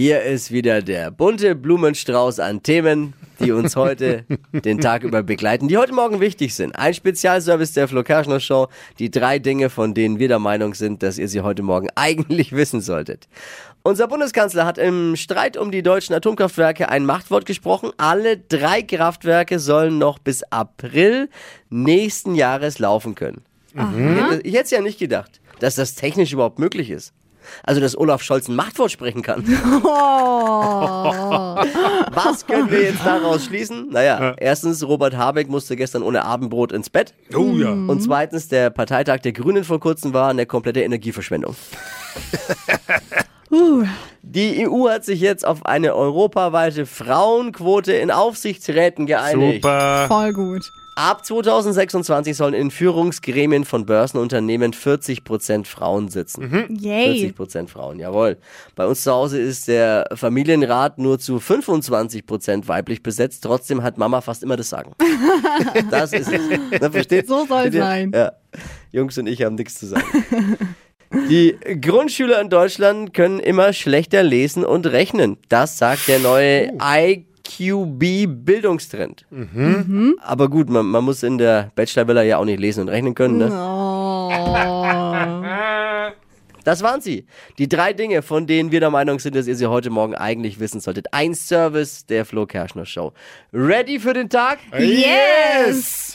Hier ist wieder der bunte Blumenstrauß an Themen, die uns heute den Tag über begleiten, die heute Morgen wichtig sind. Ein Spezialservice der Flo Kerschner Show, die drei Dinge, von denen wir der Meinung sind, dass ihr sie heute Morgen eigentlich wissen solltet. Unser Bundeskanzler hat im Streit um die deutschen Atomkraftwerke ein Machtwort gesprochen. Alle drei Kraftwerke sollen noch bis April nächsten Jahres laufen können. Ich hätte es ja nicht gedacht, dass das technisch überhaupt möglich ist. Also, dass Olaf Scholz ein Machtwort sprechen kann. Was können wir jetzt daraus schließen? Naja, erstens, Robert Habeck musste gestern ohne Abendbrot ins Bett. Oh ja. Und zweitens, der Parteitag der Grünen vor kurzem war eine komplette Energieverschwendung. Die EU hat sich jetzt auf eine europaweite Frauenquote in Aufsichtsräten geeinigt. Super. Voll gut. Ab 2026 sollen in Führungsgremien von Börsenunternehmen 40% Frauen sitzen. Yay. 40% Frauen, jawohl. Bei uns zu Hause ist der Familienrat nur zu 25% weiblich besetzt. Trotzdem hat Mama fast immer das Sagen. Das ist es. Na, versteht? So Versteht ihr? sein. Ja. Jungs und ich haben nichts zu sagen. Die Grundschüler in Deutschland können immer schlechter lesen und rechnen. Das sagt der neue IQB-Bildungstrend. Aber gut, man, man muss in der Bachelorvilla ja auch nicht lesen und rechnen können. Ne? Oh. Das waren sie. Die drei Dinge, von denen wir der Meinung sind, dass ihr sie heute Morgen eigentlich wissen solltet. Ein Service der Flo Kerschner Show. Ready für den Tag? Yes.